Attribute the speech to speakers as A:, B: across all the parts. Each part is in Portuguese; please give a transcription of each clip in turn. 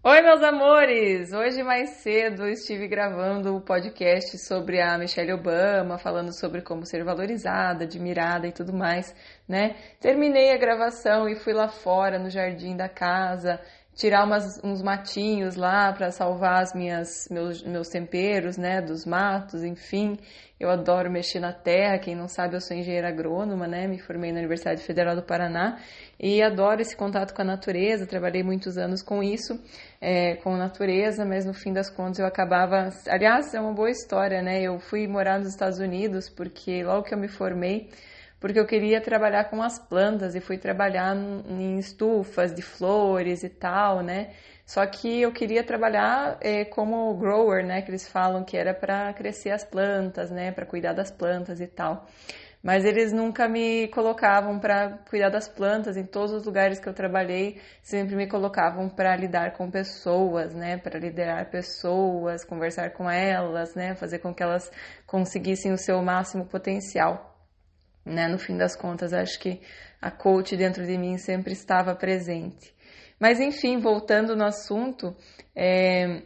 A: Oi, meus amores! Hoje mais cedo estive gravando o podcast sobre a Michelle Obama, falando sobre como ser valorizada, admirada e tudo mais, né? Terminei a gravação e fui lá fora no jardim da casa tirar umas, uns matinhos lá para salvar as minhas meus, meus temperos, né, dos matos, enfim. Eu adoro mexer na terra. Quem não sabe, eu sou engenheira agrônoma, né? Me formei na Universidade Federal do Paraná e adoro esse contato com a natureza. Trabalhei muitos anos com isso, é, com natureza, mas no fim das contas eu acabava. Aliás, é uma boa história, né? Eu fui morar nos Estados Unidos porque logo que eu me formei porque eu queria trabalhar com as plantas e fui trabalhar em estufas de flores e tal, né? Só que eu queria trabalhar é, como grower, né? Que eles falam que era para crescer as plantas, né? Para cuidar das plantas e tal. Mas eles nunca me colocavam para cuidar das plantas. Em todos os lugares que eu trabalhei, sempre me colocavam para lidar com pessoas, né? Para liderar pessoas, conversar com elas, né? Fazer com que elas conseguissem o seu máximo potencial né? No fim das contas, acho que a coach dentro de mim sempre estava presente. Mas enfim, voltando no assunto, é,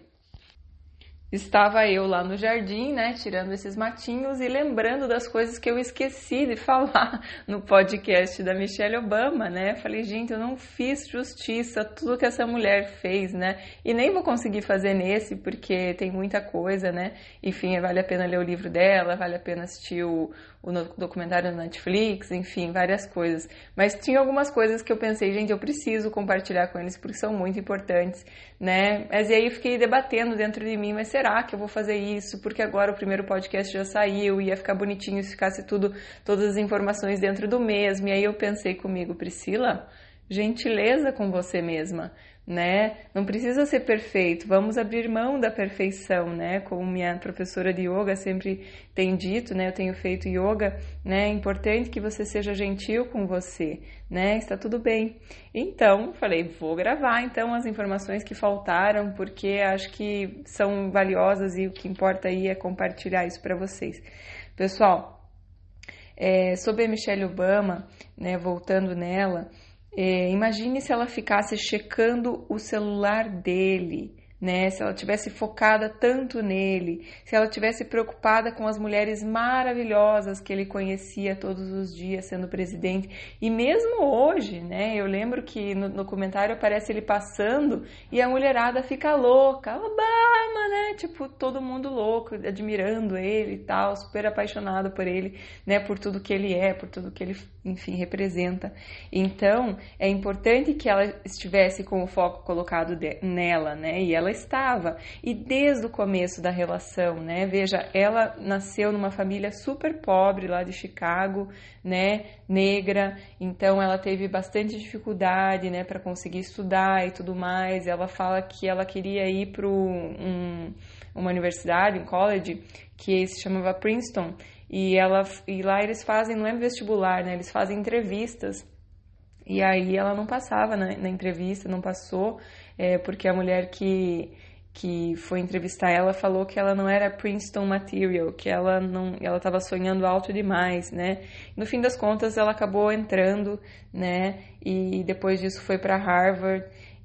A: estava eu lá no jardim, né, tirando esses matinhos e lembrando das coisas que eu esqueci de falar no podcast da Michelle Obama, né? Falei, gente, eu não fiz justiça tudo que essa mulher fez, né? E nem vou conseguir fazer nesse porque tem muita coisa, né? Enfim, vale a pena ler o livro dela, vale a pena assistir o, o documentário na Netflix, enfim, várias coisas. Mas tinha algumas coisas que eu pensei, gente, eu preciso compartilhar com eles porque são muito importantes, né? Mas e aí eu fiquei debatendo dentro de mim, mas será que eu vou fazer isso? Porque agora o primeiro podcast já saiu, ia ficar bonitinho se ficasse tudo, todas as informações dentro do mesmo. E aí eu pensei comigo, Priscila, gentileza com você mesma né? Não precisa ser perfeito, vamos abrir mão da perfeição, né? Como minha professora de yoga sempre tem dito, né? Eu tenho feito yoga, né? É importante que você seja gentil com você, né? Está tudo bem. Então, falei, vou gravar então as informações que faltaram, porque acho que são valiosas e o que importa aí é compartilhar isso para vocês. Pessoal, é, sobre a Michelle Obama, né? Voltando nela, é, imagine se ela ficasse checando o celular dele né? Se ela tivesse focada tanto nele, se ela tivesse preocupada com as mulheres maravilhosas que ele conhecia todos os dias sendo presidente, e mesmo hoje, né? Eu lembro que no documentário aparece ele passando e a mulherada fica louca, Obama, né? Tipo, todo mundo louco, admirando ele e tal, super apaixonado por ele, né? Por tudo que ele é, por tudo que ele, enfim, representa. Então, é importante que ela estivesse com o foco colocado nela, né? E ela estava. E desde o começo da relação, né? Veja, ela nasceu numa família super pobre lá de Chicago, né? Negra, então ela teve bastante dificuldade, né? Para conseguir estudar e tudo mais. Ela fala que ela queria ir para um, uma universidade, um college, que se chamava Princeton. E, ela, e lá eles fazem, não é vestibular, né? Eles fazem entrevistas. E aí ela não passava na, na entrevista, não passou é, porque a mulher que, que foi entrevistar ela falou que ela não era Princeton material, que ela não, ela estava sonhando alto demais, né? No fim das contas, ela acabou entrando, né? E depois disso foi para Harvard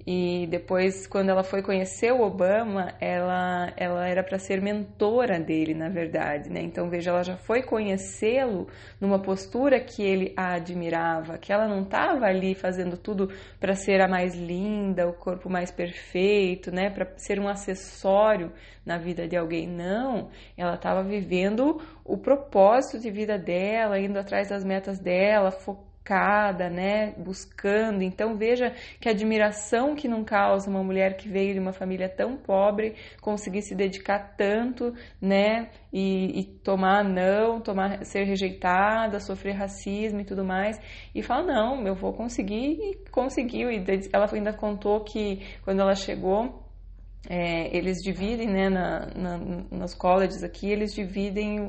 A: e depois, quando ela foi conhecer o Obama, ela, ela era para ser mentora dele, na verdade, né? Então, veja, ela já foi conhecê-lo numa postura que ele a admirava, que ela não estava ali fazendo tudo para ser a mais linda, o corpo mais perfeito, né? Para ser um acessório na vida de alguém. Não, ela estava vivendo o propósito de vida dela, indo atrás das metas dela, focando focada, né, buscando. Então veja que admiração que não causa uma mulher que veio de uma família tão pobre conseguir se dedicar tanto, né, e, e tomar não, tomar ser rejeitada, sofrer racismo e tudo mais, e fala não, eu vou conseguir e conseguiu. E ela ainda contou que quando ela chegou é, eles dividem, né, na, na, nos colleges aqui, eles dividem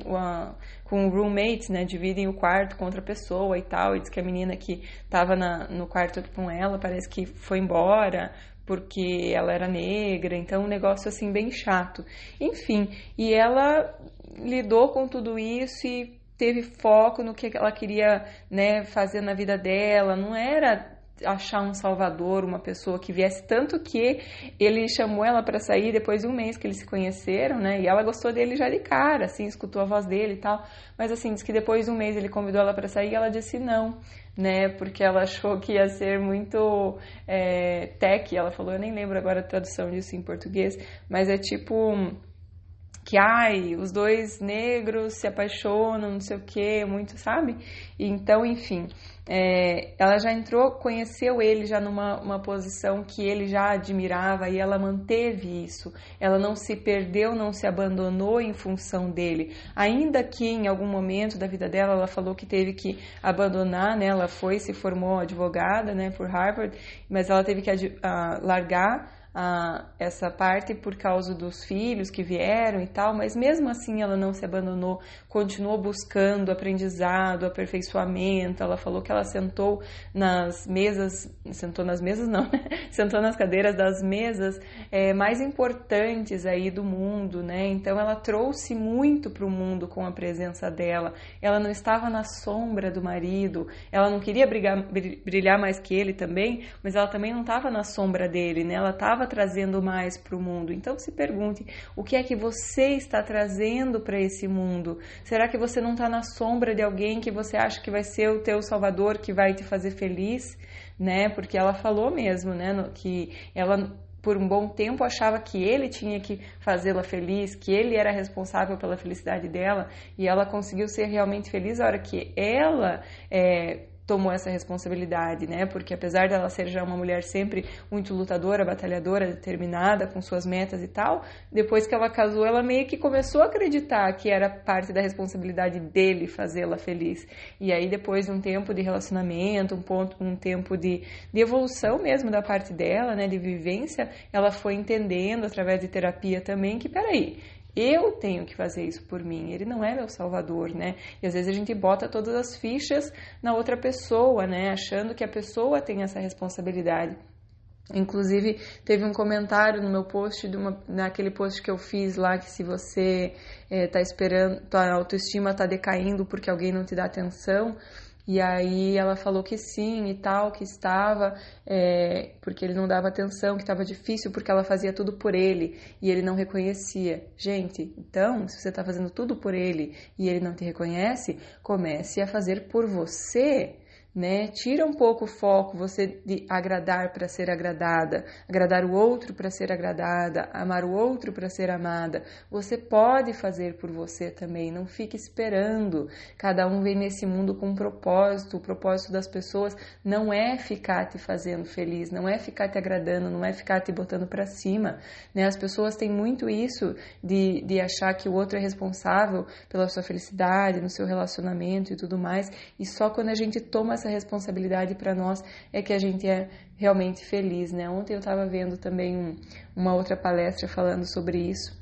A: com roommates, né, dividem o quarto com outra pessoa e tal, e diz que a menina que estava no quarto com ela parece que foi embora porque ela era negra, então um negócio assim bem chato. Enfim, e ela lidou com tudo isso e teve foco no que ela queria, né, fazer na vida dela, não era achar um salvador, uma pessoa que viesse. Tanto que ele chamou ela para sair depois de um mês que eles se conheceram, né? E ela gostou dele já de cara, assim, escutou a voz dele e tal. Mas assim, diz que depois de um mês ele convidou ela para sair e ela disse não, né? Porque ela achou que ia ser muito é, tech. Ela falou, eu nem lembro agora a tradução disso em português, mas é tipo que ai, os dois negros se apaixonam, não sei o que, muito, sabe? Então, enfim, é, ela já entrou, conheceu ele já numa uma posição que ele já admirava e ela manteve isso. Ela não se perdeu, não se abandonou em função dele. Ainda que em algum momento da vida dela ela falou que teve que abandonar, né? Ela foi, se formou advogada, né, por Harvard, mas ela teve que uh, largar a, essa parte por causa dos filhos que vieram e tal, mas mesmo assim ela não se abandonou, continuou buscando aprendizado, aperfeiçoamento. Ela falou que ela sentou nas mesas, sentou nas mesas não, sentou nas cadeiras das mesas é, mais importantes aí do mundo, né? Então ela trouxe muito para o mundo com a presença dela. Ela não estava na sombra do marido, ela não queria brigar, brilhar mais que ele também, mas ela também não estava na sombra dele, né? Ela estava trazendo mais para o mundo. Então se pergunte: o que é que você está trazendo para esse mundo? Será que você não está na sombra de alguém que você acha que vai ser o teu salvador, que vai te fazer feliz? Né? Porque ela falou mesmo, né? Que ela por um bom tempo achava que ele tinha que fazê-la feliz, que ele era responsável pela felicidade dela, e ela conseguiu ser realmente feliz a hora que ela é, tomou essa responsabilidade, né? Porque apesar dela ser já uma mulher sempre muito lutadora, batalhadora, determinada com suas metas e tal, depois que ela casou, ela meio que começou a acreditar que era parte da responsabilidade dele fazê-la feliz. E aí depois de um tempo de relacionamento, um ponto, um tempo de, de evolução mesmo da parte dela, né, de vivência, ela foi entendendo através de terapia também que peraí, eu tenho que fazer isso por mim, ele não é meu salvador, né? E às vezes a gente bota todas as fichas na outra pessoa, né? Achando que a pessoa tem essa responsabilidade. Inclusive, teve um comentário no meu post, uma, naquele post que eu fiz lá, que se você está eh, esperando, tua autoestima está decaindo porque alguém não te dá atenção, e aí ela falou que sim e tal, que estava, é, porque ele não dava atenção, que estava difícil porque ela fazia tudo por ele e ele não reconhecia. Gente, então, se você está fazendo tudo por ele e ele não te reconhece, comece a fazer por você né? Tira um pouco o foco você de agradar para ser agradada, agradar o outro para ser agradada, amar o outro para ser amada. Você pode fazer por você também, não fique esperando. Cada um vem nesse mundo com um propósito. O propósito das pessoas não é ficar te fazendo feliz, não é ficar te agradando, não é ficar te botando para cima, né? As pessoas têm muito isso de, de achar que o outro é responsável pela sua felicidade, no seu relacionamento e tudo mais, e só quando a gente toma essa essa responsabilidade para nós é que a gente é realmente feliz, né? Ontem eu estava vendo também um, uma outra palestra falando sobre isso.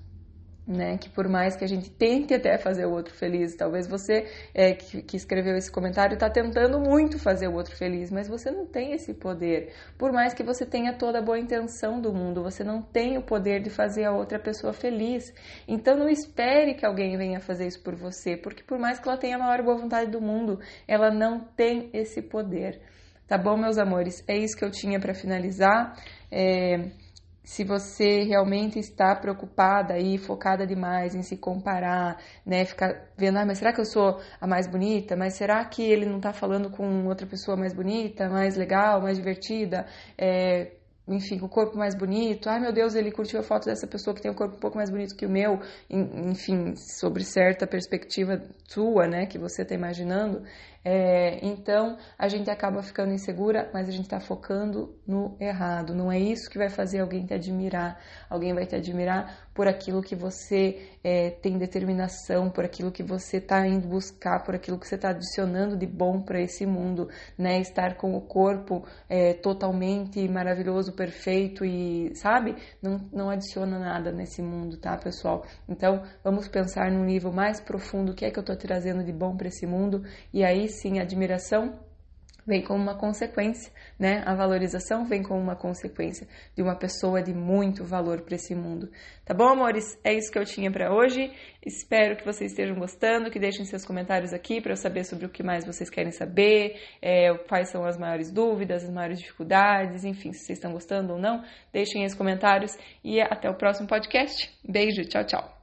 A: Né, que por mais que a gente tente até fazer o outro feliz, talvez você é, que, que, escreveu esse comentário está tentando muito fazer o outro feliz, mas você não tem esse poder. Por mais que você tenha toda a boa intenção do mundo, você não tem o poder de fazer a outra pessoa feliz. Então não espere que alguém venha fazer isso por você, porque por mais que ela tenha a maior boa vontade do mundo, ela não tem esse poder. Tá bom, meus amores? É isso que eu tinha para finalizar. É se você realmente está preocupada e focada demais em se comparar, né, ficar vendo, ah, mas será que eu sou a mais bonita? Mas será que ele não está falando com outra pessoa mais bonita, mais legal, mais divertida? É, enfim, o corpo mais bonito. Ai, meu Deus, ele curtiu a foto dessa pessoa que tem um corpo um pouco mais bonito que o meu. Enfim, sobre certa perspectiva sua, né, que você está imaginando. É, então a gente acaba ficando insegura, mas a gente está focando no errado. Não é isso que vai fazer alguém te admirar. Alguém vai te admirar por aquilo que você é, tem determinação, por aquilo que você está indo buscar, por aquilo que você está adicionando de bom para esse mundo, né? Estar com o corpo é, totalmente maravilhoso, perfeito e, sabe? Não, não adiciona nada nesse mundo, tá, pessoal? Então vamos pensar num nível mais profundo: o que é que eu estou trazendo de bom para esse mundo? E aí sim admiração vem como uma consequência, né? A valorização vem como uma consequência de uma pessoa de muito valor para esse mundo. Tá bom, amores? É isso que eu tinha para hoje. Espero que vocês estejam gostando, que deixem seus comentários aqui para eu saber sobre o que mais vocês querem saber, é, quais são as maiores dúvidas, as maiores dificuldades, enfim, se vocês estão gostando ou não, deixem os comentários e até o próximo podcast. Beijo, tchau, tchau.